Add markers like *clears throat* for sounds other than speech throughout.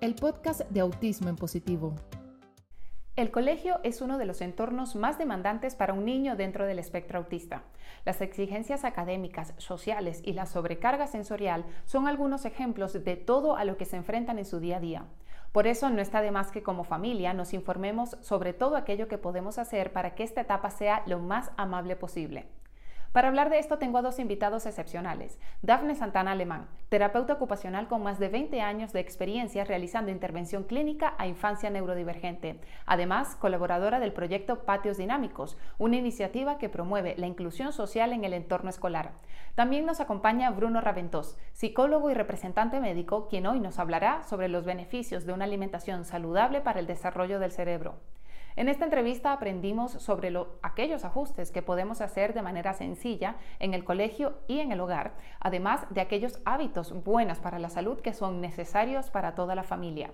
el podcast de Autismo en Positivo. El colegio es uno de los entornos más demandantes para un niño dentro del espectro autista. Las exigencias académicas, sociales y la sobrecarga sensorial son algunos ejemplos de todo a lo que se enfrentan en su día a día. Por eso no está de más que como familia nos informemos sobre todo aquello que podemos hacer para que esta etapa sea lo más amable posible. Para hablar de esto tengo a dos invitados excepcionales. Dafne Santana Alemán, terapeuta ocupacional con más de 20 años de experiencia realizando intervención clínica a infancia neurodivergente. Además, colaboradora del proyecto Patios Dinámicos, una iniciativa que promueve la inclusión social en el entorno escolar. También nos acompaña Bruno Raventós, psicólogo y representante médico, quien hoy nos hablará sobre los beneficios de una alimentación saludable para el desarrollo del cerebro. En esta entrevista aprendimos sobre aquellos ajustes que podemos hacer de manera sencilla en el colegio y en el hogar, además de aquellos hábitos buenos para la salud que son necesarios para toda la familia.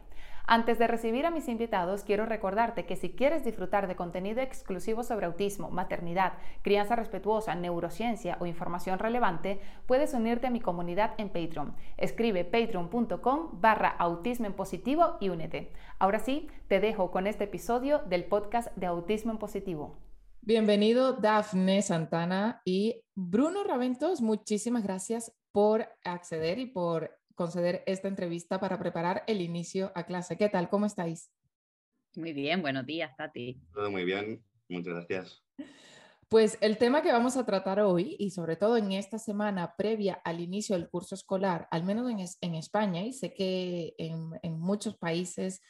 Antes de recibir a mis invitados, quiero recordarte que si quieres disfrutar de contenido exclusivo sobre autismo, maternidad, crianza respetuosa, neurociencia o información relevante, puedes unirte a mi comunidad en Patreon. Escribe patreon.com barra autismo en positivo y únete. Ahora sí, te dejo con este episodio del podcast de Autismo en Positivo. Bienvenido Dafne Santana y Bruno Raventos, muchísimas gracias por acceder y por conceder esta entrevista para preparar el inicio a clase. ¿Qué tal? ¿Cómo estáis? Muy bien, buenos días, Tati. Todo muy bien, muchas gracias. Pues el tema que vamos a tratar hoy y sobre todo en esta semana previa al inicio del curso escolar, al menos en, España, y sé que en, en muchos países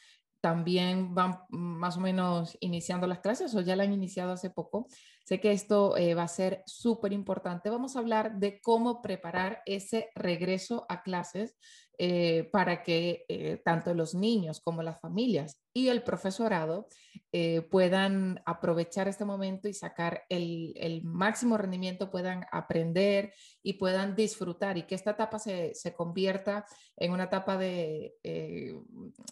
también van más o menos iniciando las clases o ya la han iniciado hace poco. Sé que esto eh, va a ser súper importante. Vamos a hablar de cómo preparar ese regreso a clases eh, para que eh, tanto los niños como las familias y el profesorado eh, puedan aprovechar este momento y sacar el, máximo rendimiento, puedan aprender y puedan disfrutar y que esta etapa se, convierta en una etapa de,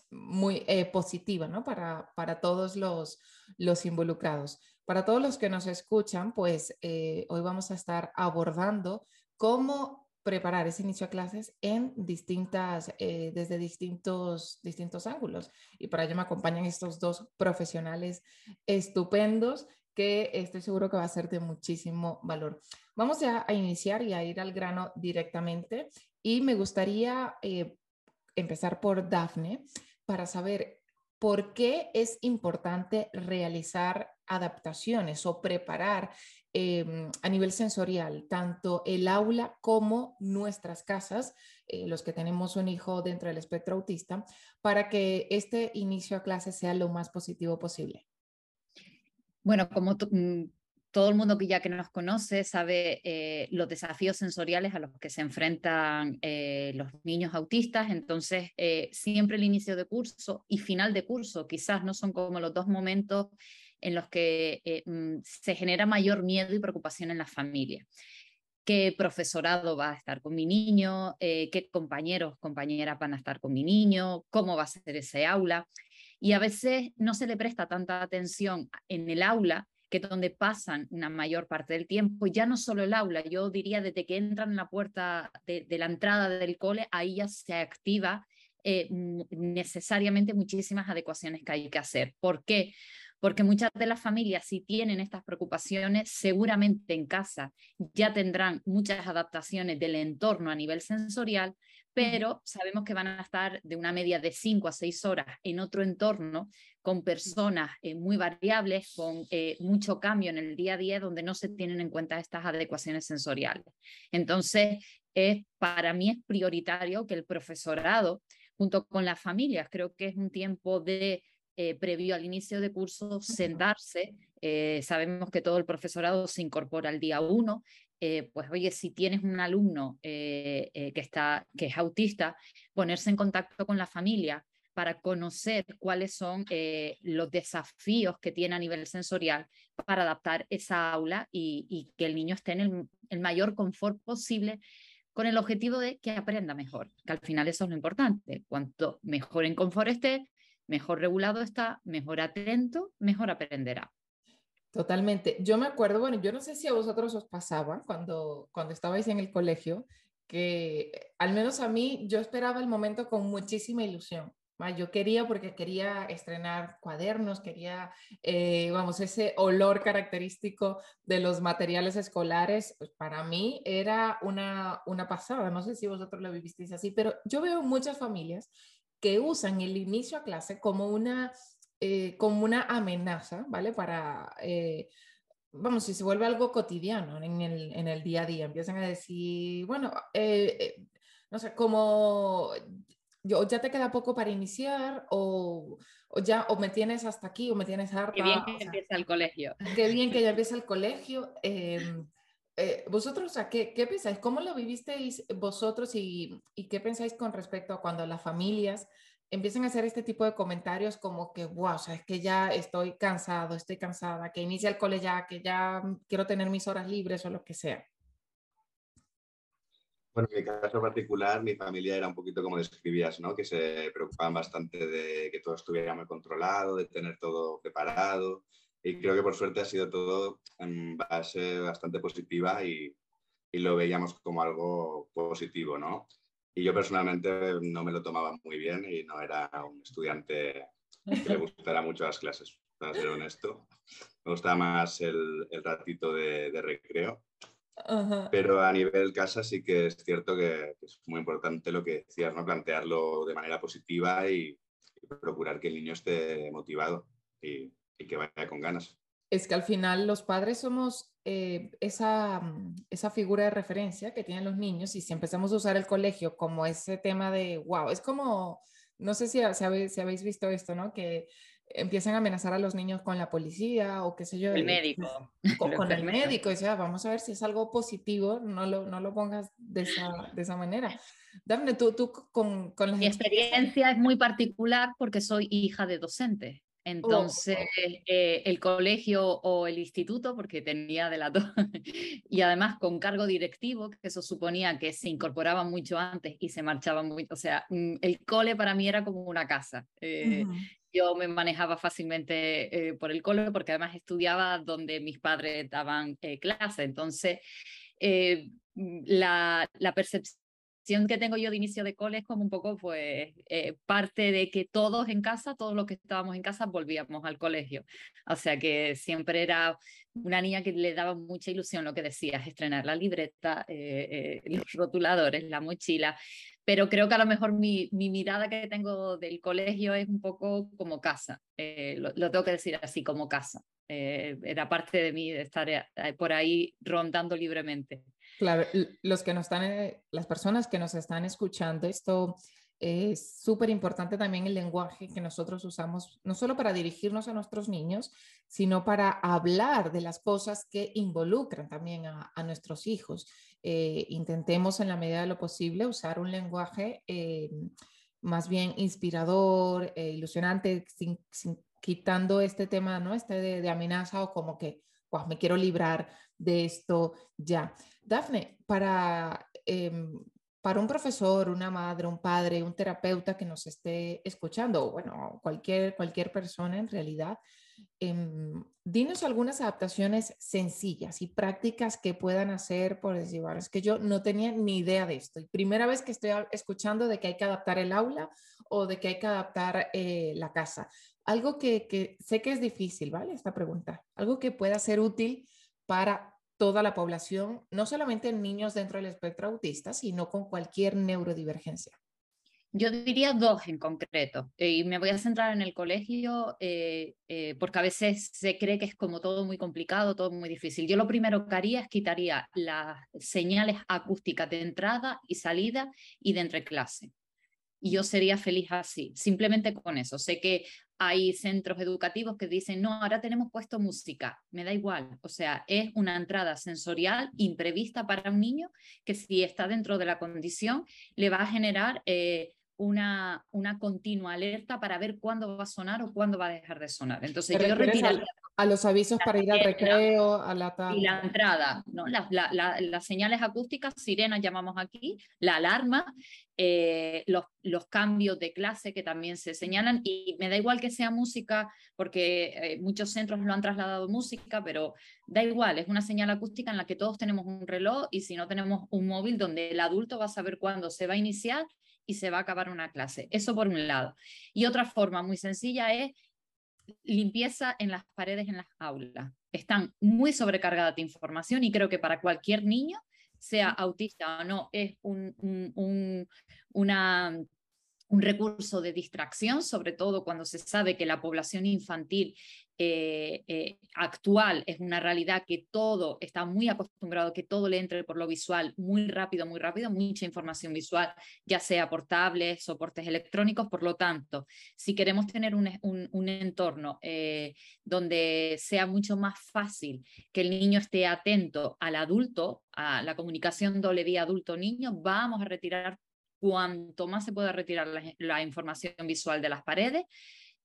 muy positiva ¿no? para, para todos los, los involucrados. Para todos los que nos escuchan, pues hoy vamos a estar abordando cómo preparar ese inicio a clases en distintas, eh, desde distintos, distintos ángulos. Y para ello me acompañan estos dos profesionales estupendos que estoy seguro que va a ser de muchísimo valor. Vamos a, iniciar y a ir al grano directamente. Y me gustaría eh, empezar por Dafne para saber por qué es importante realizar adaptaciones o preparar Em, a nivel sensorial, tanto el aula como nuestras casas, eh, los que tenemos un hijo dentro del espectro autista, para que este inicio a clase sea lo más positivo posible? Bueno, como mm, todo el mundo que ya que nos conoce sabe eh, los desafíos sensoriales a los que se enfrentan eh, los niños autistas, entonces siempre el inicio de curso y final de curso quizás no son como los dos momentos en los que eh, mm, se genera mayor miedo y preocupación en la familia. ¿Qué profesorado va a estar con mi niño? Eh, ¿Qué compañeros, compañeras van a estar con mi niño? ¿Cómo va a ser ese aula? Y a veces no se le presta tanta atención en el aula que es donde pasan una mayor parte del tiempo, y ya no solo el aula, yo diría desde que entran en la puerta de, la entrada del cole, ahí ya se activa eh, necesariamente muchísimas adecuaciones que hay que hacer. ¿Por qué? Porque muchas de las familias, si tienen estas preocupaciones, seguramente en casa ya tendrán muchas adaptaciones del entorno a nivel sensorial, pero sabemos que van a estar de una media de 5 a 6 horas en otro entorno con personas eh, muy variables, con eh, mucho cambio en el día a día, donde no se tienen en cuenta estas adecuaciones sensoriales. Entonces, para mí es prioritario que el profesorado, junto con las familias, creo que es un tiempo de eh, previo al inicio de curso, sentarse. Eh, sabemos que todo el profesorado se incorpora al día uno. Eh, pues oye, si tienes un alumno que, está, que es autista, ponerse en contacto con la familia para conocer cuáles son los desafíos que tiene a nivel sensorial para adaptar esa aula y, que el niño esté en el, el mayor confort posible con el objetivo de que aprenda mejor, que al final eso es lo importante. Cuanto mejor en confort esté, mejor regulado está, mejor atento, mejor aprenderá. Totalmente. Yo me acuerdo, bueno, yo no sé si a vosotros os pasaba cuando, cuando estabais en el colegio, que al menos a mí yo esperaba el momento con muchísima ilusión. Yo quería porque quería estrenar cuadernos, quería, eh, vamos, ese olor característico de los materiales escolares, pues para mí era una, una pasada. No sé si vosotros lo vivisteis así, pero yo veo muchas familias que usan el inicio a clase como una, eh, como una amenaza, ¿vale? Para... Eh, vamos, si se vuelve algo cotidiano en el, en el, día a día, empiezan a decir, bueno, no sé, como yo, ya te queda poco para iniciar o, o, ya o me tienes hasta aquí o me tienes harta. Qué bien que empieza el colegio. Qué bien que ya *laughs* empieza el colegio. Em, eh, vosotros, ¿qué, ¿qué, pensáis? ¿Cómo lo vivisteis vosotros y, y, qué pensáis con respecto a cuando las familias empiezan a hacer este tipo de comentarios como que, wow, o sea, es que ya estoy cansado, estoy cansada, que inicia el cole ya, que ya quiero tener mis horas libres o lo que sea? Bueno, en mi caso particular, mi familia era un poquito como describías, ¿no? Que se preocupaban bastante de que todo estuviera muy controlado, de tener todo preparado. Y creo que por suerte ha sido todo en base bastante positiva y, y lo veíamos como algo positivo, ¿no? Y yo personalmente no me lo tomaba muy bien y no era un estudiante que le gustara mucho las clases, para ser honesto. Me gustaba más el, el ratito de, de recreo pero a nivel casa sí que es cierto que, es muy importante lo que decías, ¿no? Plantearlo de manera positiva y, procurar que el niño esté motivado y, que vaya con ganas. Es que al final los padres somos eh, esa, esa figura de referencia que tienen los niños y si empezamos a usar el colegio como ese tema de, wow, es como, no sé si, si, habéis, si habéis visto esto, ¿no? Que empiezan a amenazar a los niños con la policía o qué sé yo. El médico. *laughs* Con, el médico. O sea, vamos a ver si es algo positivo, no lo, no lo pongas de esa, de esa manera. Dafne, tú, tú con, con Mi experiencia es muy particular porque soy hija de docente. Oh, Entonces, eh, el colegio o el instituto, porque tenía de la dos, *laughs* y además con cargo directivo, que eso suponía que se incorporaban mucho antes y se marchaban muy, o sea, mm, el cole para mí era como una casa. Eh, yo me manejaba fácilmente eh, por el cole porque además estudiaba donde mis padres daban clase. Entonces, mm, la, la, percepción que tengo yo de inicio de cole es como un poco pues parte de que todos en casa, todos los que estábamos en casa volvíamos al colegio. O sea que siempre era una niña que le daba mucha ilusión lo que decías, estrenar la libreta, los rotuladores, la mochila pero creo que a lo mejor mi, mi, mirada que tengo del colegio es un poco como casa, eh, lo, tengo que decir así, como casa. Eh, era parte de mí de estar eh, por ahí rondando libremente. Claro, los que nos están, las personas que nos están escuchando, esto es súper importante también el lenguaje que nosotros usamos, no solo para dirigirnos a nuestros niños, sino para hablar de las cosas que involucran también a, a nuestros hijos. Eh, intentemos en la medida de lo posible usar un lenguaje eh, más bien inspirador, eh, ilusionante, sin, quitando este tema, ¿no? Este de, amenaza o como que, me quiero librar de esto ya. Dafne, para, em, para un profesor, una madre, un padre, un terapeuta que nos esté escuchando, o bueno, cualquier, cualquier persona en realidad, Em, dinos algunas adaptaciones sencillas y prácticas que puedan hacer por decir, bueno, es que yo no tenía ni idea de esto. Y primera vez que estoy escuchando de que hay que adaptar el aula o de que hay que adaptar eh, la casa. Algo que, que sé que es difícil, ¿vale? Esta pregunta. Algo que pueda ser útil para toda la población, no solamente niños dentro del espectro autista, sino con cualquier neurodivergencia. Yo diría dos en concreto, eh, y me voy a centrar en el colegio eh, eh, porque a veces se cree que es como todo muy complicado, todo muy difícil. Yo lo primero que haría es quitaría las señales acústicas de entrada y salida y de entre clase. Y yo sería feliz así, simplemente con eso. Sé que hay centros educativos que dicen, no, ahora tenemos puesto música, me da igual. O sea, es una entrada sensorial imprevista para un niño que si está dentro de la condición le va a generar una, una continua alerta para ver cuándo va a sonar o cuándo va a dejar de sonar. Entonces yo retiraría... A, los avisos para ir al recreo, a la Y la entrada, ¿no? las, las señales acústicas, sirenas llamamos aquí, la alarma, eh, los, los, cambios de clase que también se señalan y me da igual que sea música porque eh, muchos centros lo han trasladado música, pero da igual, es una señal acústica en la que todos tenemos un reloj y si no tenemos un móvil donde el adulto va a saber cuándo se va a iniciar y se va a acabar una clase. Eso por un lado. Y otra forma muy sencilla es limpieza en las paredes en las aulas. Están muy sobrecargadas de información y creo que para cualquier niño, sea autista o no, es un, un, una un recurso de distracción, sobre todo cuando se sabe que la población infantil eh, eh, actual es una realidad que todo está muy acostumbrado, que todo le entre por lo visual muy rápido, muy rápido, mucha información visual, ya sea por tablets, soportes electrónicos. Por lo tanto, si queremos tener un, un, entorno eh, donde sea mucho más fácil que el niño esté atento al adulto, a la comunicación doble vía adulto-niño, vamos a retirar cuanto más se pueda retirar la, información visual de las paredes,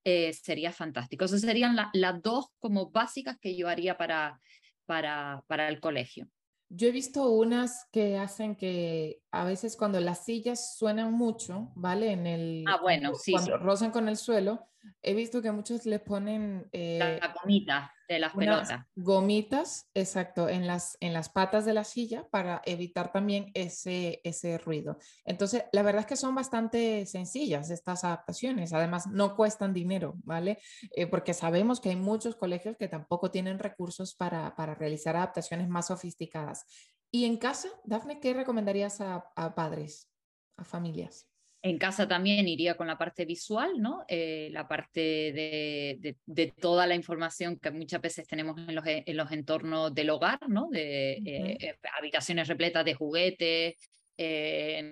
eh, sería fantástico. Esas serían las dos como básicas que yo haría para, para, para el colegio. Yo he visto unas que hacen que a veces cuando las sillas suenan mucho, ¿vale? En el, ah, bueno, sí, cuando rozan con el suelo, he visto que muchos le ponen... Eh, la comita de las pelotas. Gomitas, exacto, en las, en las patas de la silla para evitar también ese, ese ruido. Entonces, la verdad es que son bastante sencillas estas adaptaciones. Además, no cuestan dinero, ¿vale? Eh, porque sabemos que hay muchos colegios que tampoco tienen recursos para, para realizar adaptaciones más sofisticadas. Y en casa, Dafne, ¿qué recomendarías a, a padres, a familias? En casa también iría con la parte visual, ¿no? Eh, la parte de, toda la información que muchas veces tenemos en los, en los entornos del hogar, ¿no? De eh, eh, habitaciones repletas de juguetes,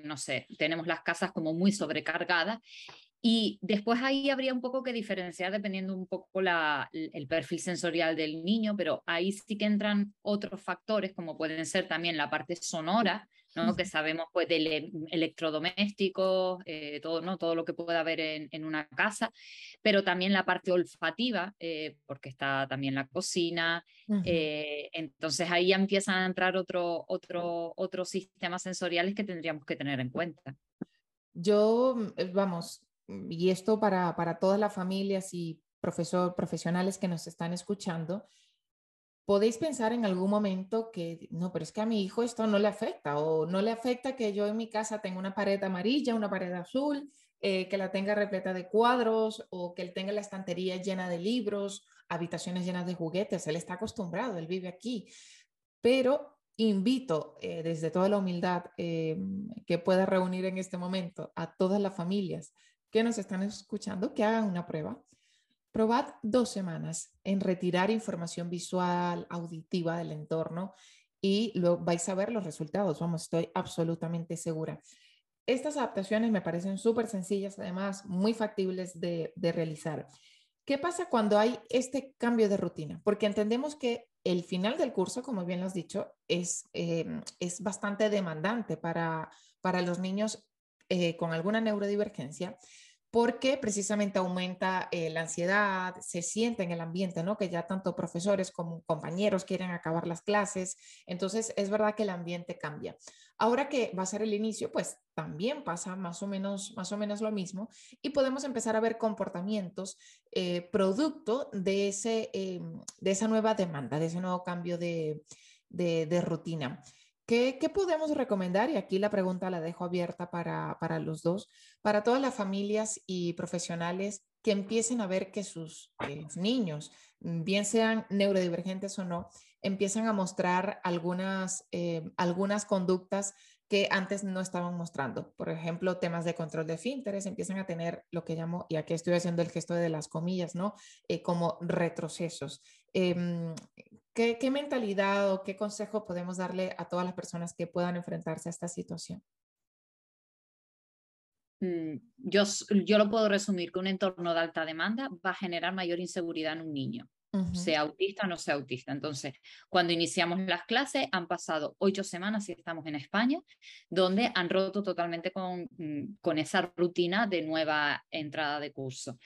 no sé, tenemos las casas como muy sobrecargadas y después ahí habría un poco que diferenciar dependiendo un poco la, el perfil sensorial del niño, pero ahí sí que entran otros factores como pueden ser también la parte sonora, ¿no? que sabemos pues de electrodomésticos, eh, todo, ¿no? todo lo que pueda haber en, en, una casa, pero también la parte olfativa, eh, porque está también la cocina, eh, entonces ahí ya empiezan a entrar otros otro, otro sistemas sensoriales que tendríamos que tener en cuenta. Yo, vamos, Mm, y esto para, para todas las familias y profesor, profesionales que nos están escuchando, podéis pensar en algún momento que, no, pero es que a mi hijo esto no le afecta o no le afecta que yo en mi casa tenga una pared amarilla, una pared azul, eh, que la tenga repleta de cuadros o que él tenga la estantería llena de libros, habitaciones llenas de juguetes. Él está acostumbrado, él vive aquí. Pero invito eh, desde toda la humildad eh, que pueda reunir en este momento a todas las familias que nos están escuchando que hagan una prueba. Probad dos semanas en retirar información visual, auditiva del entorno y lo, vais a ver los resultados. Vamos, estoy absolutamente segura. Estas adaptaciones me parecen súper sencillas, además muy factibles de, realizar. ¿Qué pasa cuando hay este cambio de rutina? Porque entendemos que el final del curso, como bien lo has dicho, es, eh, es bastante demandante para, para los niños eh, con alguna neurodivergencia, porque precisamente aumenta eh, la ansiedad, se siente en el ambiente, ¿no? Que ya tanto profesores como compañeros quieren acabar las clases, entonces es verdad que el ambiente cambia. Ahora que va a ser el inicio, pues también pasa más o menos, más o menos lo mismo y podemos empezar a ver comportamientos eh, producto de, ese, de esa nueva demanda, de ese nuevo cambio de rutina. ¿Qué, podemos recomendar? Y aquí la pregunta la dejo abierta para, los dos, para todas las familias y profesionales que empiecen a ver que sus niños, mm, bien sean neurodivergentes o no, empiezan a mostrar algunas, eh, algunas conductas que antes no estaban mostrando. Por ejemplo, temas de control de finteres empiezan a tener lo que llamo, y aquí estoy haciendo el gesto de las comillas, ¿no? Eh, como retrocesos. Em, ¿qué, mentalidad o qué consejo podemos darle a todas las personas que puedan enfrentarse a esta situación? Mm, yo, yo lo puedo resumir que un entorno de alta demanda va a generar mayor inseguridad en un niño sea autista o no sea autista. Entonces, cuando iniciamos las clases, han pasado ocho semanas, y estamos en España, donde han roto totalmente con, mm, con esa rutina de nueva entrada de curso.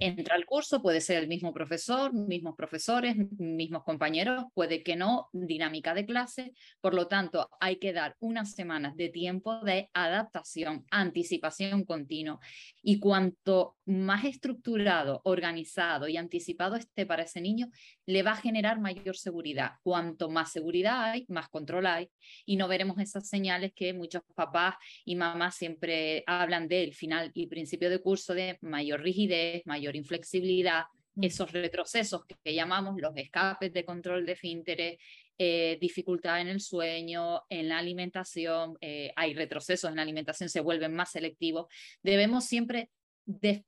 Entra al curso, puede ser el mismo profesor, mismos profesores, mismos compañeros, puede que no, dinámica de clase. Por lo tanto, hay que dar unas semanas de tiempo de adaptación, anticipación continua. Y cuanto más estructurado, organizado y anticipado esté para ese niño, niño, le va a generar mayor seguridad. Cuanto más seguridad hay, más control hay y no veremos esas señales que muchos papás y mamás siempre hablan del final y principio de curso de mayor rigidez, mayor inflexibilidad, mm. esos retrocesos que, llamamos los escapes de control de finteres, eh, dificultad en el sueño, en la alimentación, eh, hay retrocesos en la alimentación, se vuelven más selectivos. Debemos siempre de,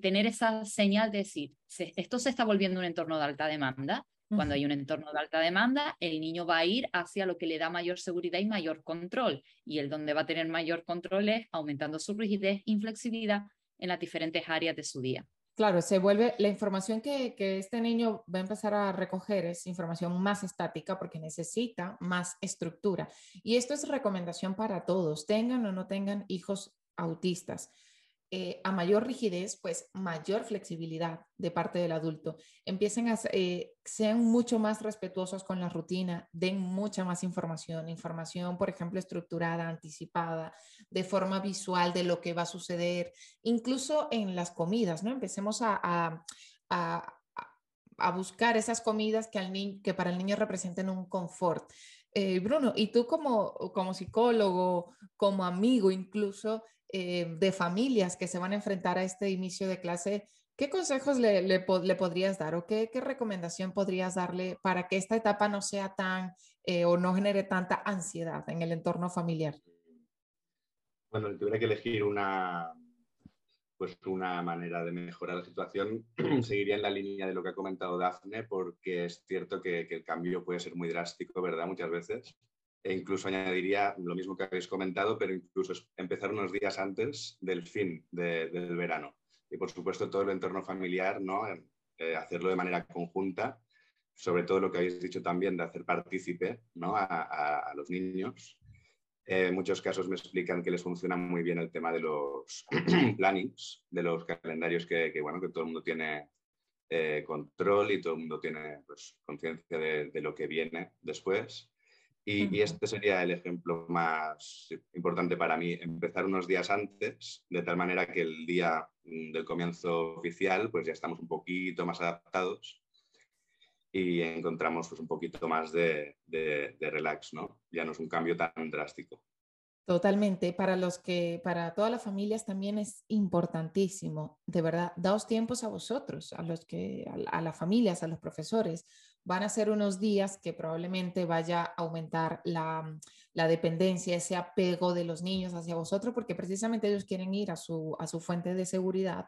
tener esa señal de decir, esto se está volviendo un entorno de alta demanda. Cuando hay un entorno de alta demanda, el niño va a ir hacia lo que le da mayor seguridad y mayor control. Y el donde va a tener mayor control es aumentando su rigidez, inflexibilidad en las diferentes áreas de su día. Claro, se vuelve, la información que, que, este niño va a empezar a recoger es información más estática porque necesita más estructura. Y esto es recomendación para todos, tengan o no tengan hijos autistas. Eh, a mayor rigidez, pues mayor flexibilidad de parte del adulto. Empiecen a, eh, sean mucho más respetuosos con la rutina, den mucha más información, información, por ejemplo, estructurada, anticipada, de forma visual de lo que va a suceder, incluso en las comidas, ¿no? Empecemos a, a, a buscar esas comidas que, al que para el niño representen un confort. Eh, Bruno, y tú como, como psicólogo, como amigo incluso, eh, de familias que se van a enfrentar a este inicio de clase, ¿qué consejos le, le, podrías dar o qué, qué, recomendación podrías darle para que esta etapa no sea tan eh, o no genere tanta ansiedad en el entorno familiar? Bueno, tuviera que elegir una, pues una manera de mejorar la situación, *clears throat* seguiría en la línea de lo que ha comentado Dafne, porque es cierto que, que el cambio puede ser muy drástico, ¿verdad? Muchas veces. E incluso añadiría lo mismo que habéis comentado, pero incluso empezar unos días antes del fin del verano. Y por supuesto todo el entorno familiar, ¿no? Eh, hacerlo de manera conjunta, sobre todo lo que habéis dicho también de hacer partícipe ¿no? a, los niños. Eh, en muchos casos me explican que les funciona muy bien el tema de los *clears throat* plannings, de los calendarios que, bueno, que todo el mundo tiene eh, control y todo el mundo tiene pues, conciencia de, de, lo que viene después. Y, este sería el ejemplo más importante para mí, empezar unos días antes, de tal manera que el día mm, del comienzo oficial, pues ya estamos un poquito más adaptados y encontramos pues, un poquito más de, de, de relax, ¿no? Ya no es un cambio tan drástico. Totalmente. Para los que, para todas las familias también es importantísimo, de verdad, daos tiempos a vosotros, a los que, a, las familias, a los profesores. Van a ser unos días que probablemente vaya a aumentar la, la dependencia, ese apego de los niños hacia vosotros, porque precisamente ellos quieren ir a su, a su fuente de seguridad.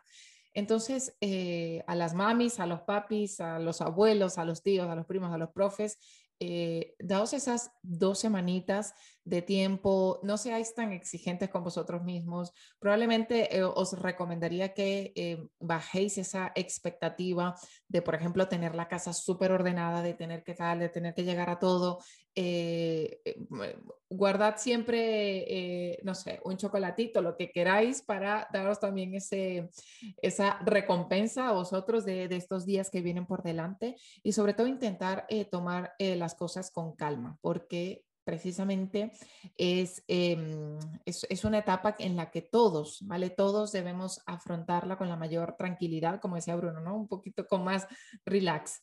Entonces, eh, a las mamis, a los papis, a los abuelos, a los tíos, a los primos, a los profes, eh, daos esas dos semanitas de tiempo, no seáis tan exigentes con vosotros mismos. Probablemente eh, os recomendaría que eh, bajéis esa expectativa de, por ejemplo, tener la casa súper ordenada, de tener que tal, de tener que llegar a todo. Eh, guardad siempre, no sé, un chocolatito, lo que queráis para daros también ese, esa recompensa a vosotros de, de estos días que vienen por delante y sobre todo intentar tomar las cosas con calma, porque precisamente es, em, es, es, una etapa en la que todos, ¿vale? Todos debemos afrontarla con la mayor tranquilidad, como decía Bruno, ¿no? Un poquito con más relax.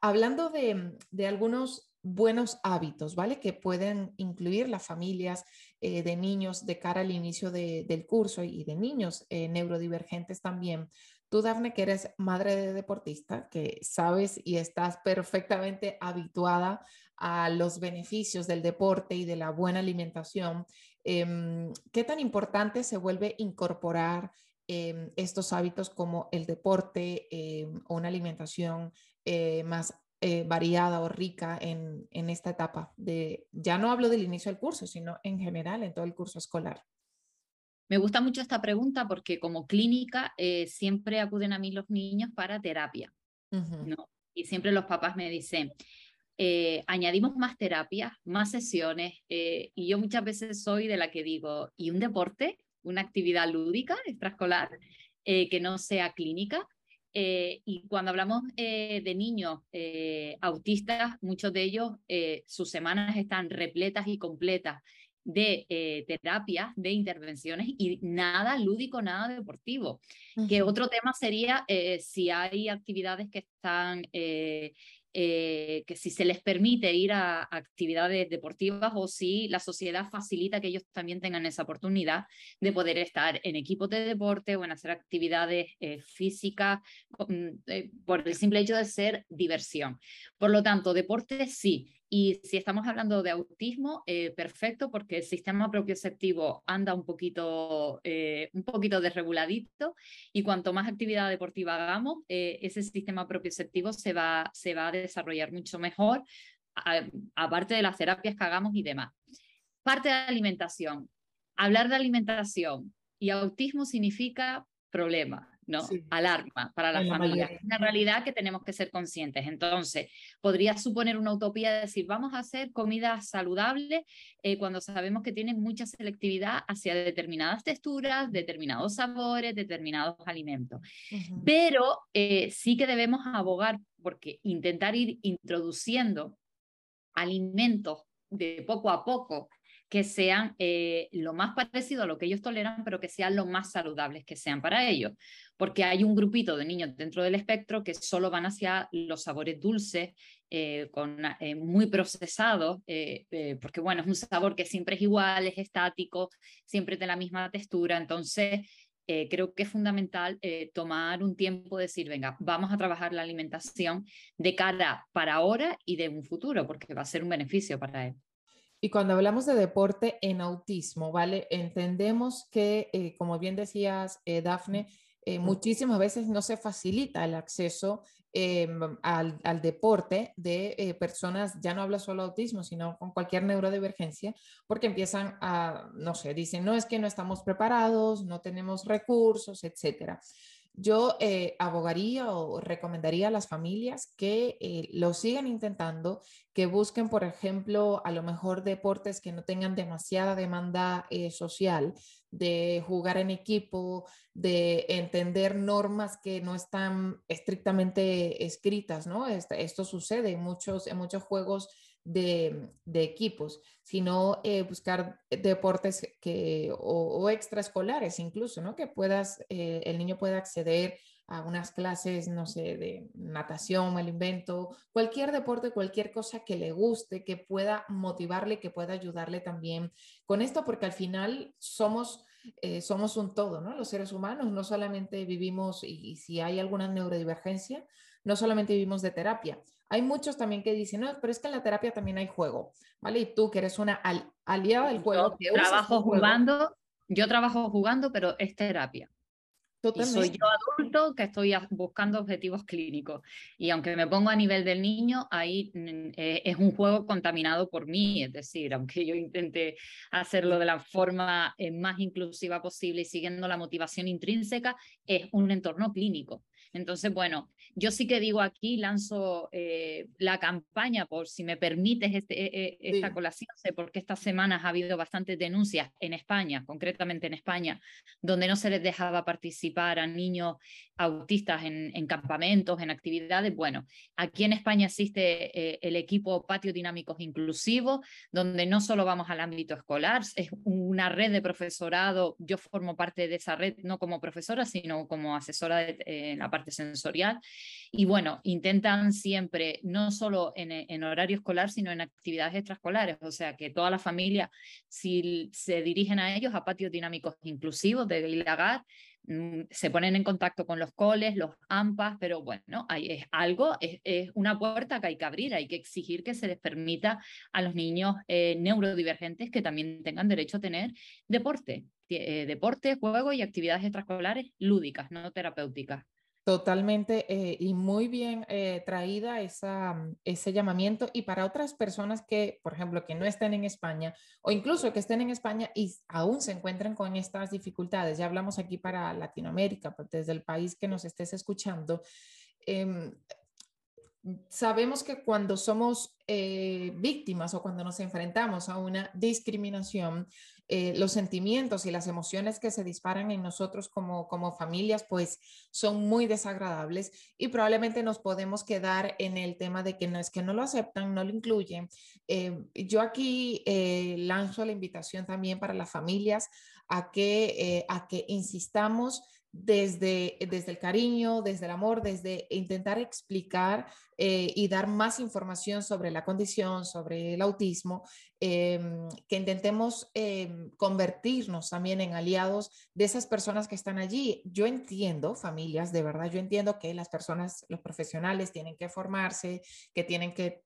Hablando de, de algunos buenos hábitos, ¿vale? Que pueden incluir las familias eh, de niños de cara al inicio de, del curso y de niños eh, neurodivergentes también. Tú, Dafne, que eres madre de deportista, que sabes y estás perfectamente habituada a los beneficios del deporte y de la buena alimentación, em, ¿qué tan importante se vuelve incorporar em, estos hábitos como el deporte em, o una alimentación eh, más eh, variada o rica en, en, esta etapa? De, ya no hablo del inicio del curso, sino en general en todo el curso escolar. Me gusta mucho esta pregunta porque como clínica eh, siempre acuden a mí los niños para terapia. ¿no? Y siempre los papás me dicen, eh, añadimos más terapias, más sesiones, eh, y yo muchas veces soy de la que digo, ¿y un deporte? ¿Una actividad lúdica, extraescolar, eh, que no sea clínica? Y cuando hablamos de niños autistas, muchos de ellos, sus semanas están repletas y completas de eh, terapias, de intervenciones y nada lúdico, nada deportivo. Que otro tema sería eh, si hay actividades que están eh, que si se les permite ir a, actividades deportivas o si la sociedad facilita que ellos también tengan esa oportunidad de poder estar en equipos de deporte o en hacer actividades eh, físicas mm, eh, por el simple hecho de ser diversión. Por lo tanto, deporte sí, y si estamos hablando de autismo, eh, perfecto, porque el sistema propioceptivo anda un poquito, eh, un poquito desreguladito y cuanto más actividad deportiva hagamos, eh, ese sistema propioceptivo se va, se va a desarrollar mucho mejor, aparte de las terapias que hagamos y demás. Parte de alimentación. Hablar de alimentación y autismo significa problema. ¿No? Alarma para la familia. Es una realidad que tenemos que ser conscientes. Entonces, podría suponer una utopía decir, vamos a hacer comida saludable eh, cuando sabemos que tienen mucha selectividad hacia determinadas texturas, determinados sabores, determinados alimentos. Pero eh, sí que debemos abogar porque intentar ir introduciendo alimentos de poco a poco que sean eh, lo más parecido a lo que ellos toleran, pero que sean lo más saludables que sean para ellos. Porque hay un grupito de niños dentro del espectro que solo van hacia los sabores dulces, eh, con, eh, muy procesados, porque bueno, es un sabor que siempre es igual, es estático, siempre de la misma textura. Entonces, creo que es fundamental tomar un tiempo, decir, venga, vamos a trabajar la alimentación de cara para ahora y de un futuro, porque va a ser un beneficio para él. Y cuando hablamos de deporte en autismo, ¿vale? Entendemos que, eh, como bien decías, eh, Dafne, eh, muchísimas veces no se facilita el acceso em, al, al, deporte de personas, ya no habla solo de autismo, sino con cualquier neurodivergencia, porque empiezan a, no sé, dicen, no es que no estamos preparados, no tenemos recursos, etcétera. Yo eh, abogaría o recomendaría a las familias que eh, lo sigan intentando, que busquen, por ejemplo, a lo mejor deportes que no tengan demasiada demanda eh, social, de jugar en equipo, de entender normas que no están estrictamente escritas, ¿no? Esto, esto sucede en muchos, en muchos juegos de, equipos, sino eh, buscar deportes que, o, extraescolares incluso, ¿no? Que puedas, eh, el niño pueda acceder a unas clases, no sé, de natación, el invento, cualquier deporte, cualquier cosa que le guste, que pueda motivarle, que pueda ayudarle también con esto, porque al final somos... Eh, somos un todo, ¿no? Los seres humanos no solamente vivimos, y si hay alguna neurodivergencia, no solamente vivimos de terapia, hay muchos también que dicen, no, pero es que en la terapia también hay juego, ¿vale? Y tú que eres una aliada del juego. Yo trabajo jugando, yo trabajo jugando, pero es terapia. Y soy yo adulto que estoy buscando objetivos clínicos. Y aunque me pongo a nivel del niño, ahí mm, eh, es un juego contaminado por mí. Es decir, aunque yo intente hacerlo de la forma eh, más inclusiva posible y siguiendo la motivación intrínseca, es un entorno clínico. Entonces, bueno, yo sí que digo aquí, lanzo eh, la campaña por si me permites este, e, e, esta colación, sé porque estas semanas ha habido bastantes denuncias en España, concretamente en España, donde no se les dejaba participar a niños autistas en, campamentos, en actividades. Bueno, aquí en España existe eh, el equipo Patio Dinámicos Inclusivos, donde no solo vamos al ámbito escolar, es una red de profesorado, yo formo parte de esa red, no como profesora, sino como asesora de, eh, en la parte sensorial. Y bueno, intentan siempre, no solo en, horario escolar, sino en actividades extraescolares. O sea, que toda la familia, si se dirigen a ellos, a patios dinámicos inclusivos de Ilagar, se ponen en contacto con los coles, los AMPAs, pero bueno, hay, es algo, es, una puerta que hay que abrir, hay que exigir que se les permita a los niños eh, neurodivergentes que también tengan derecho a tener deporte, eh, deporte, juego y actividades extraescolares lúdicas, no terapéuticas. Totalmente eh, y muy bien eh, traída mm, ese llamamiento y para otras personas que, por ejemplo, que no estén en España o incluso que estén en España y aún se encuentren con estas dificultades, ya hablamos aquí para Latinoamérica, desde el país que nos estés escuchando, em, sabemos que cuando somos eh, víctimas o cuando nos enfrentamos a una discriminación, eh, los sentimientos y las emociones que se disparan en nosotros como, como familias, pues son muy desagradables y probablemente nos podemos quedar en el tema de que no es que no lo aceptan, no lo incluyen. Eh, yo aquí eh, lanzo la invitación también para las familias a que, a que insistamos desde, desde el cariño, desde el amor, desde intentar explicar eh, y dar más información sobre la condición, sobre el autismo, em, que intentemos em, convertirnos también en aliados de esas personas que están allí. Yo entiendo, familias, de verdad, yo entiendo que las personas, los profesionales tienen que formarse, que tienen que,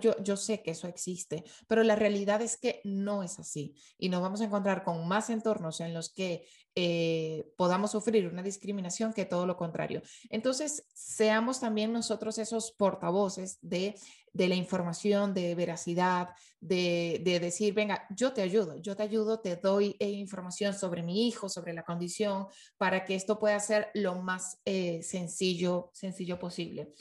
yo, yo sé que eso existe, pero la realidad es que no es así y nos vamos a encontrar con más entornos en los que eh, podamos sufrir una discriminación que todo lo contrario. Entonces, seamos también nosotros esos portavoces de, de la información, de veracidad, de, de, decir, venga, yo te ayudo, yo te ayudo, te doy eh, información sobre mi hijo, sobre la condición, para que esto pueda ser lo más eh, sencillo, sencillo posible.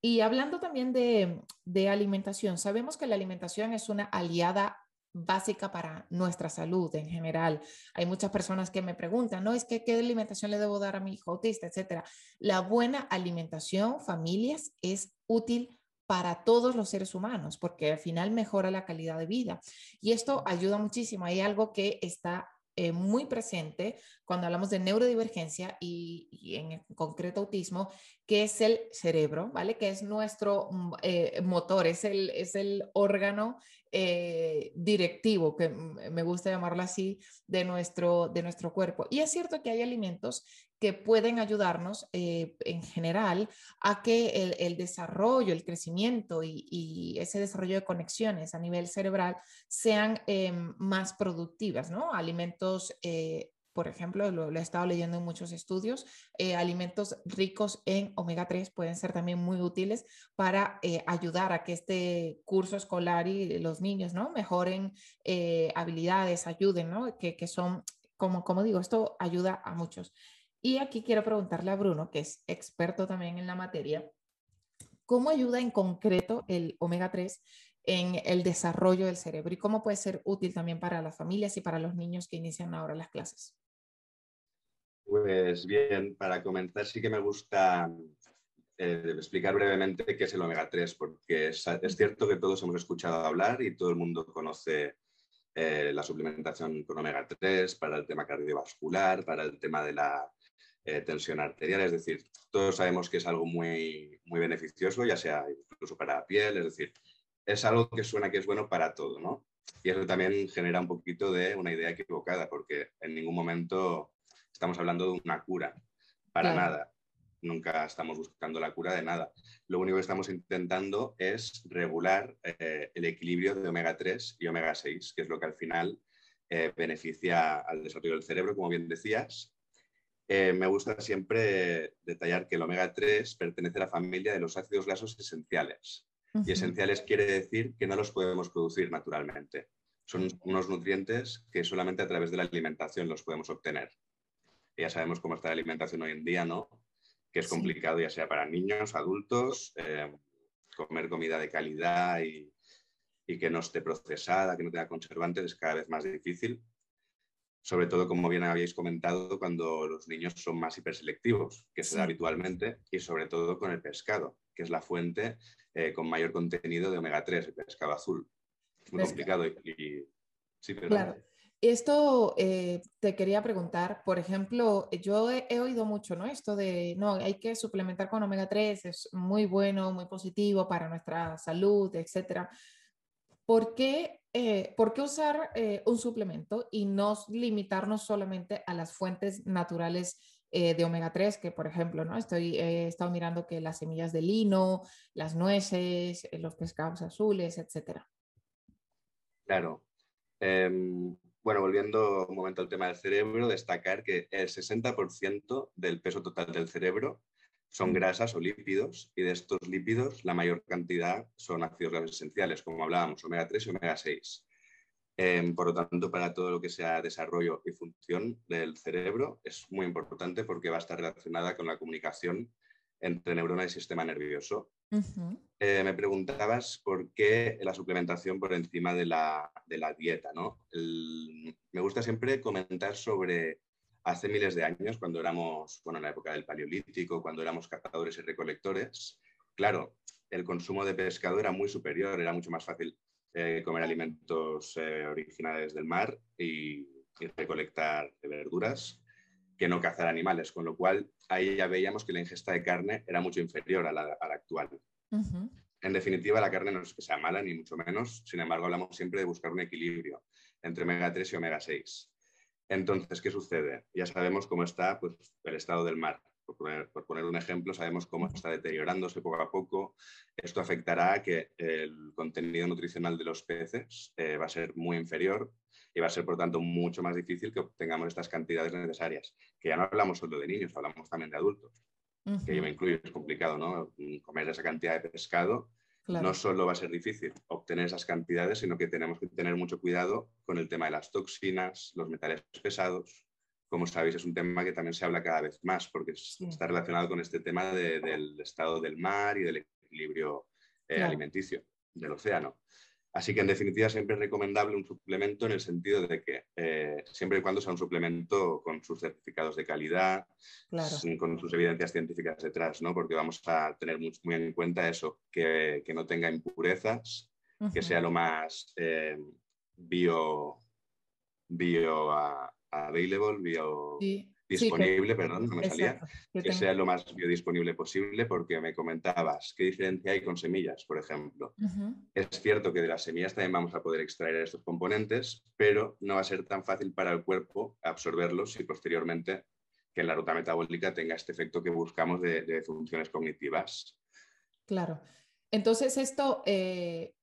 Y hablando también de, de alimentación, sabemos que la alimentación es una aliada básica para nuestra salud en general. Hay muchas personas que me preguntan, no, es que qué alimentación le debo dar a mi hijo autista, etcétera. La buena alimentación, familias, es útil para todos los seres humanos, porque al final mejora la calidad de vida. Y esto ayuda muchísimo. Hay algo que está eh, muy presente cuando hablamos de neurodivergencia y, en concreto autismo, que es el cerebro, ¿vale? Que es nuestro mm, eh, motor, es el, es el órgano eh, directivo, que me gusta llamarlo así, de nuestro, de nuestro cuerpo. Y es cierto que hay alimentos que pueden ayudarnos eh, en general a que el, desarrollo, el crecimiento y, ese desarrollo de conexiones a nivel cerebral sean em, más productivas, ¿no? Alimentos eh, por ejemplo, lo, he estado leyendo en muchos estudios, eh, alimentos ricos en omega 3 pueden ser también muy útiles para eh, ayudar a que este curso escolar y los niños ¿no? mejoren eh, habilidades, ayuden, ¿no? que, que son, como, como digo, esto ayuda a muchos. Y aquí quiero preguntarle a Bruno, que es experto también en la materia, ¿cómo ayuda en concreto el omega 3 en el desarrollo del cerebro y cómo puede ser útil también para las familias y para los niños que inician ahora las clases? Pues bien, para comenzar sí que me gusta eh, explicar brevemente qué es el omega 3, porque es, cierto que todos hemos escuchado hablar y todo el mundo conoce eh, la suplementación con omega 3 para el tema cardiovascular, para el tema de la eh, tensión arterial, es decir, todos sabemos que es algo muy, muy beneficioso, ya sea incluso para la piel, es decir, es algo que suena que es bueno para todo, ¿no? Y eso también genera un poquito de una idea equivocada, porque en ningún momento estamos hablando de una cura, para nada. Nunca estamos buscando la cura de nada. Lo único que estamos intentando es regular eh, el equilibrio de omega 3 y omega 6, que es lo que al final eh, beneficia al desarrollo del cerebro, como bien decías. Eh, me gusta siempre detallar que el omega 3 pertenece a la familia de los ácidos grasos esenciales. Y esenciales quiere decir que no los podemos producir naturalmente. Son unos nutrientes que solamente a través de la alimentación los podemos obtener ya sabemos cómo está la alimentación hoy en día, ¿no? Que es complicado ya sea para niños, adultos, eh, comer comida de calidad y, que no esté procesada, que no tenga conservantes, es cada vez más difícil. Sobre todo, como bien habéis comentado, cuando los niños son más hiperselectivos, que se da habitualmente, y sobre todo con el pescado, que es la fuente eh, con mayor contenido de omega 3, el pescado azul. Es muy complicado y, sí, Claro. Esto eh, te quería preguntar, por ejemplo, yo he, oído mucho, ¿no? Esto de, no, hay que suplementar con omega 3, es muy bueno, muy positivo para nuestra salud, etcétera. ¿Por qué, eh, ¿por qué usar eh, un suplemento y no limitarnos solamente a las fuentes naturales de omega 3, que por ejemplo, ¿no? Estoy, he estado mirando que las semillas de lino, las nueces, los pescados azules, etcétera. Claro. Bueno, volviendo un momento al tema del cerebro, destacar que el 60% del peso total del cerebro son grasas o lípidos y de estos lípidos la mayor cantidad son ácidos grasos esenciales, como hablábamos, omega 3 y omega 6. Em, por lo tanto, para todo lo que sea desarrollo y función del cerebro es muy importante porque va a estar relacionada con la comunicación entre neurona y sistema nervioso. Eh, me preguntabas por qué la suplementación por encima de la, dieta. ¿no? me gusta siempre comentar sobre hace miles de años, cuando éramos, bueno, en la época del Paleolítico, cuando éramos cazadores y recolectores. Claro, el consumo de pescado era muy superior, era mucho más fácil eh, comer alimentos eh, originales del mar y, recolectar verduras que no cazar animales, con lo cual ahí ya veíamos que la ingesta de carne era mucho inferior a la, actual. En definitiva, la carne no es que sea mala, ni mucho menos, sin embargo, hablamos siempre de buscar un equilibrio entre omega 3 y omega 6. Entonces, ¿qué sucede? Ya sabemos cómo está pues, el estado del mar. Por poner, un ejemplo, sabemos cómo está deteriorándose poco a poco. Esto afectará a que el contenido nutricional de los peces eh, va a ser muy inferior y va a ser, por tanto, mucho más difícil que obtengamos estas cantidades necesarias. Que ya no hablamos solo de niños, hablamos también de adultos, que yo me incluyo, es complicado, ¿no? Comer esa cantidad de pescado no solo va a ser difícil obtener esas cantidades, sino que tenemos que tener mucho cuidado con el tema de las toxinas, los metales pesados, como sabéis, es un tema que también se habla cada vez más porque está relacionado con este tema del estado del mar y del equilibrio eh, alimenticio del océano. Así que en definitiva siempre es recomendable un suplemento en el sentido de que eh, siempre y cuando sea un suplemento con sus certificados de calidad, con sus evidencias científicas detrás, ¿no? porque vamos a tener muy, en cuenta eso, que, no tenga impurezas, que sea lo más eh, bio, bio available, bio disponible, perdón, no me salía, que sea lo más biodisponible posible, porque me comentabas qué diferencia hay con semillas, por ejemplo. Es cierto que de las semillas también vamos a poder extraer estos componentes, pero no va a ser tan fácil para el cuerpo absorberlos si posteriormente que la ruta metabólica tenga este efecto que buscamos de, funciones cognitivas. Claro. Entonces, esto eh,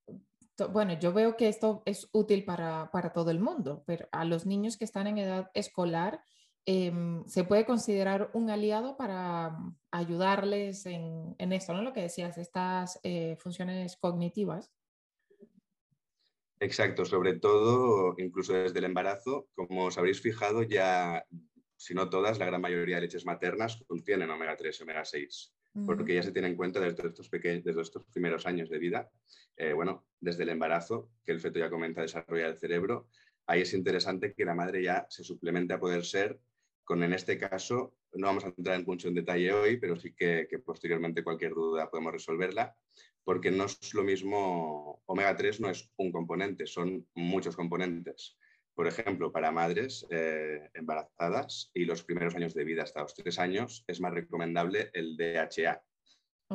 bueno, yo veo que esto es útil para, todo el mundo, pero a los niños que están en edad escolar, em, se puede considerar un aliado para mm, ayudarles en, esto, ¿no? Lo que decías, estas eh, funciones cognitivas. Exacto, sobre todo incluso desde el embarazo, como os habréis fijado, ya, si no todas, la gran mayoría de leches maternas contienen omega 3 y omega 6 porque ya se tiene en cuenta desde estos, pequeños, desde estos primeros años de vida, eh, bueno, desde el embarazo, que el feto ya comenta desarrollar el cerebro, ahí es interesante que la madre ya se suplemente a poder ser con, en este caso, no vamos a entrar en mucho en detalle hoy, pero sí que, que posteriormente cualquier duda podemos resolverla, porque no es lo mismo, omega 3 no es un componente, son muchos componentes. Por ejemplo, para madres eh, embarazadas y los primeros años de vida hasta los tres años es más recomendable el DHA,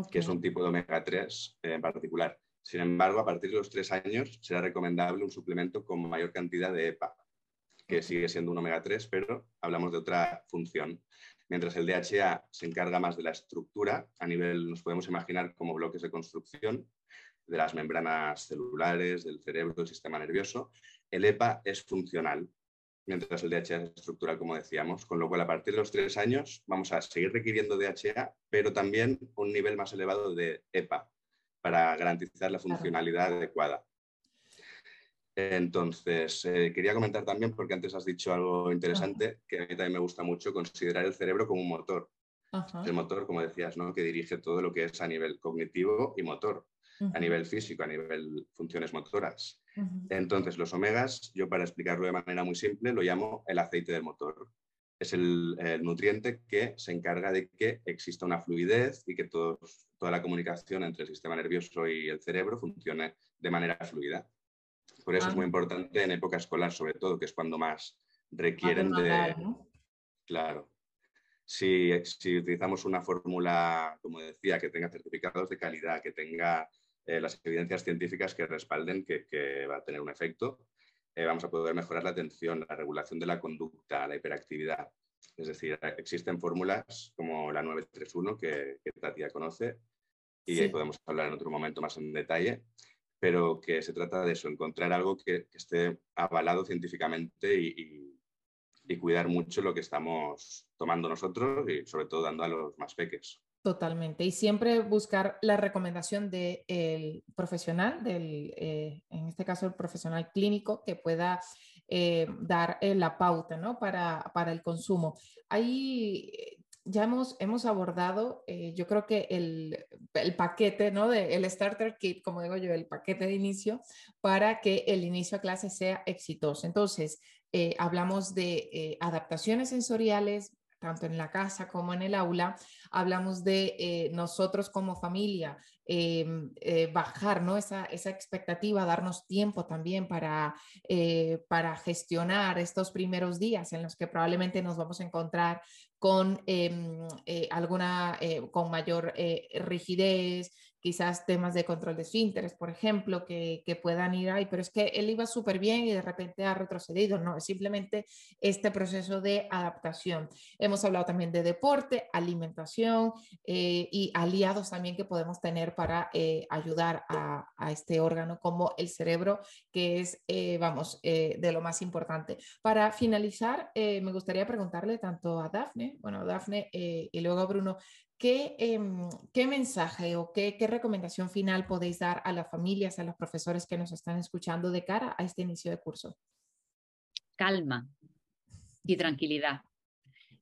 que es un tipo de omega 3 eh, en particular. Sin embargo, a partir de los tres años será recomendable un suplemento con mayor cantidad de EPA, que sigue siendo un omega 3, pero hablamos de otra función. Mientras el DHA se encarga más de la estructura, a nivel, nos podemos imaginar como bloques de construcción de las membranas celulares, del cerebro, del sistema nervioso, el EPA es funcional, mientras el DHA es estructural, como decíamos, con lo cual a partir de los tres años vamos a seguir requiriendo DHA, pero también un nivel más elevado de EPA para garantizar la funcionalidad adecuada. Entonces, eh, quería comentar también, porque antes has dicho algo interesante, que a mí también me gusta mucho considerar el cerebro como un motor. El motor, como decías, ¿no? que dirige todo lo que es a nivel cognitivo y motor, a nivel físico, a nivel funciones motoras. Entonces, los omegas, yo para explicarlo de manera muy simple, lo llamo el aceite del motor. Es el, nutriente que se encarga de que exista una fluidez y que toda la comunicación entre el sistema nervioso y el cerebro funcione de manera fluida. Por eso es muy ah. importante en época escolar, sobre todo, que es cuando más requieren de... Claro. Si, si utilizamos una fórmula, como decía, que tenga certificados de calidad, que tenga eh, las evidencias científicas que respalden que, va a tener un efecto, eh, vamos a poder mejorar la atención, la regulación de la conducta, la hiperactividad. Es decir, existen fórmulas como la 931 que, que Tatia conoce y podemos hablar en otro momento más en detalle, pero que se trata de eso, encontrar algo que, esté avalado científicamente y, y, cuidar mucho lo que estamos tomando nosotros y sobre todo dando a los más pequeños. Totalmente. Y siempre buscar la recomendación del profesional, del, eh, en este caso el profesional clínico, que pueda eh, dar eh, la pauta ¿no? para, para, el consumo. Hay, ya hemos, hemos abordado, eh, yo creo que el, el paquete, ¿no? De, el starter kit, como digo yo, el paquete de inicio para que el inicio a clase sea exitoso. Entonces, eh, hablamos de adaptaciones sensoriales, tanto en la casa como en el aula, hablamos de nosotros como familia, em, bajar ¿no? esa, esa, expectativa, darnos tiempo también para, para gestionar estos primeros días en los que probablemente nos vamos a encontrar con em, eh, alguna, eh, con mayor eh, rigidez, quizás temas de control de esfínteres, por ejemplo, que, que, puedan ir ahí, pero es que él iba súper bien y de repente ha retrocedido, no, es simplemente este proceso de adaptación. Hemos hablado también de deporte, alimentación y aliados también que podemos tener para ayudar a, a, este órgano como el cerebro, que es, vamos, de lo más importante. Para finalizar, me gustaría preguntarle tanto a Dafne, bueno, Dafne eh, y luego Bruno, ¿qué, em, ¿qué, mensaje o qué, qué, recomendación final podéis dar a las familias, a los profesores que nos están escuchando de cara a este inicio de curso? Calma y tranquilidad,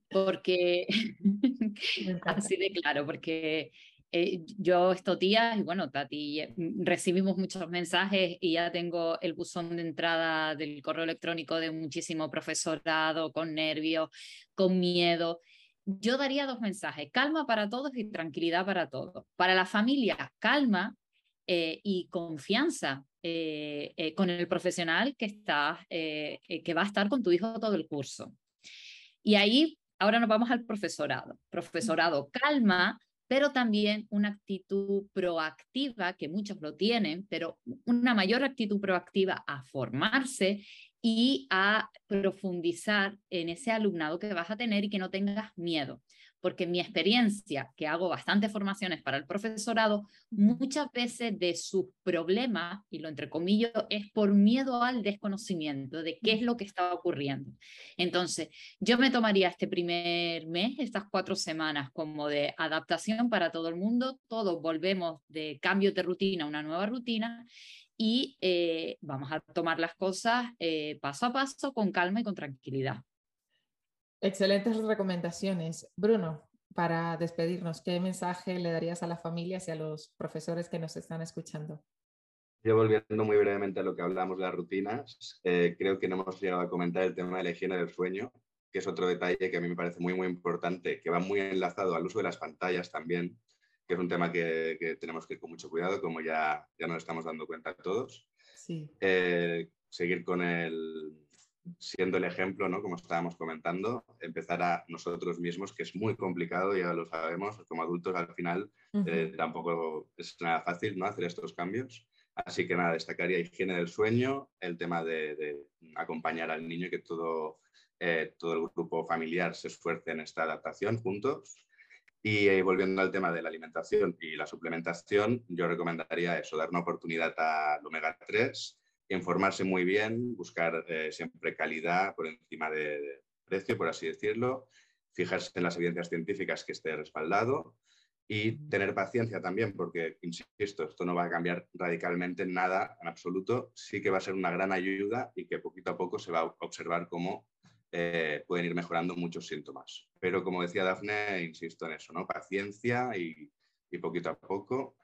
porque *laughs* *laughs* así de claro, porque eh, yo estos días, y bueno, Tati, mm, recibimos muchos mensajes y ya tengo el buzón de entrada del correo electrónico de muchísimo profesorado, con nervios, con miedo. Yo daría dos mensajes, calma para todos y tranquilidad para todos. Para la familia, calma eh, y confianza eh, con el profesional que, está, que va a estar con tu hijo todo el curso. Y ahí, ahora nos vamos al profesorado. Profesorado, calma pero también una actitud proactiva, que muchos lo tienen, pero una mayor actitud proactiva a formarse y a profundizar en ese alumnado que vas a tener y que no tengas miedo porque mi experiencia, que hago bastantes formaciones para el profesorado, muchas veces de sus problemas, y lo entrecomillo, es por miedo al desconocimiento de qué es lo que está ocurriendo. Entonces, yo me tomaría este primer mes, estas cuatro semanas, como de adaptación para todo el mundo, todos volvemos de cambio de rutina a una nueva rutina y eh, vamos a tomar las cosas eh, paso a paso, con calma y con tranquilidad. Excelentes recomendaciones. Bruno, para despedirnos, ¿qué mensaje le darías a las familias y a los profesores que nos están escuchando? Yo volviendo muy brevemente a lo que hablamos de las rutinas, eh, creo que no hemos llegado a comentar el tema de la higiene del sueño, que es otro detalle que a mí me parece muy, muy importante, que va muy enlazado al uso de las pantallas también, que es un tema que, tenemos que ir con mucho cuidado, como ya, ya nos estamos dando cuenta todos. Sí. Eh, seguir con el, siendo el ejemplo, ¿no? como estábamos comentando, empezar a nosotros mismos, que es muy complicado, ya lo sabemos, como adultos al final eh, tampoco es nada fácil ¿no? hacer estos cambios. Así que nada, destacaría higiene del sueño, el tema de, acompañar al niño y que todo, eh, todo el grupo familiar se esfuerce en esta adaptación juntos. Y eh, volviendo al tema de la alimentación y la suplementación, yo recomendaría eso, dar una oportunidad al omega 3, informarse muy bien, buscar eh, siempre calidad por encima de, precio, por así decirlo, fijarse en las evidencias científicas que esté respaldado y tener paciencia también, porque, insisto, esto no va a cambiar radicalmente nada en absoluto, sí que va a ser una gran ayuda y que poquito a poco se va a observar cómo eh, pueden ir mejorando muchos síntomas. Pero como decía Dafne, insisto en eso, ¿no? Paciencia y, poquito a poco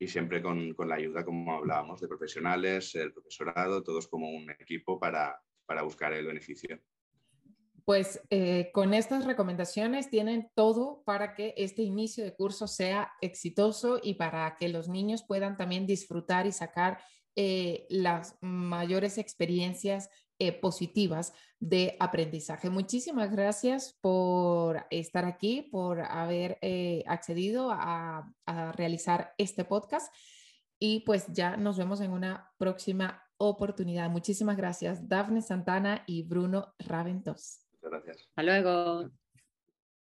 y siempre con, con, la ayuda, como hablábamos, de profesionales, el profesorado, todos como un equipo para, para buscar el beneficio. Pues eh, con estas recomendaciones tienen todo para que este inicio de curso sea exitoso y para que los niños puedan también disfrutar y sacar eh, las mayores experiencias eh, positivas de aprendizaje. Muchísimas gracias por estar aquí, por haber eh, accedido a, a realizar este podcast y pues ya nos vemos en una próxima oportunidad. Muchísimas gracias, Dafne Santana y Bruno Raventos. Muchas gracias. Hasta luego.